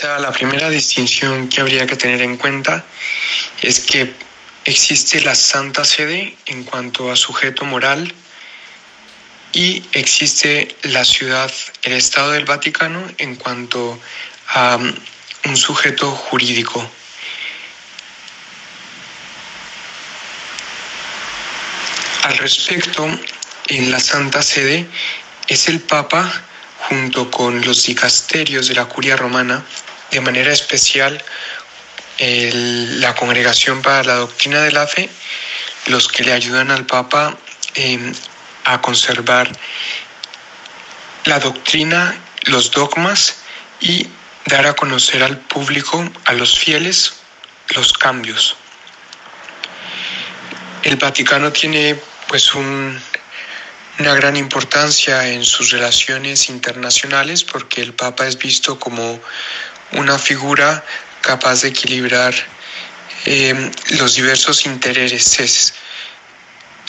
Quizá la primera distinción que habría que tener en cuenta es que existe la Santa Sede en cuanto a sujeto moral y existe la ciudad, el Estado del Vaticano en cuanto a um, un sujeto jurídico. Al respecto, en la Santa Sede es el Papa junto con los dicasterios de la curia romana, de manera especial la Congregación para la Doctrina de la Fe, los que le ayudan al Papa em, a conservar la doctrina, los dogmas y dar a conocer al público, a los fieles, los cambios. El Vaticano tiene pues un, una gran importancia en sus relaciones internacionales porque el Papa es visto como una figura capaz de equilibrar eh, los diversos intereses.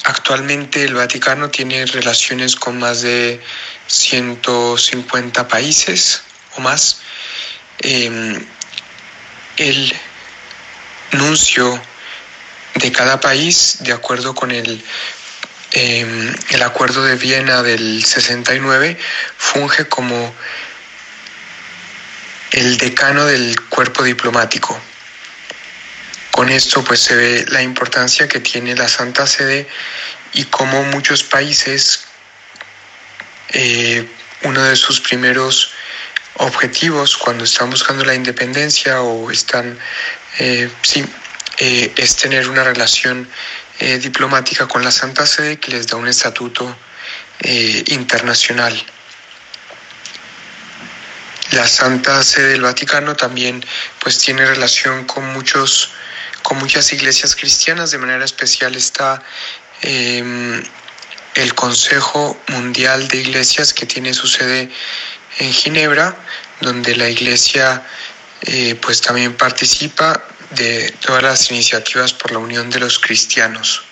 Actualmente el Vaticano tiene relaciones con más de 150 países o más. Em, el nuncio de cada país, de acuerdo con el Em, el Acuerdo de Viena del 69 funge como el decano del cuerpo diplomático. Con esto pues se ve la importancia que tiene la Santa Sede y cómo muchos países, eh, uno de sus primeros objetivos cuando están buscando la independencia o están, eh, sí, eh, es tener una relación diplomática con la Santa Sede que les da un estatuto internacional. La Santa Sede del Vaticano también pues tiene relación con muchos con muchas iglesias cristianas, de manera especial está em, el Consejo Mundial de Iglesias que tiene su sede en Ginebra, donde la iglesia eh, pues también participa de todas las iniciativas por la unión de los cristianos.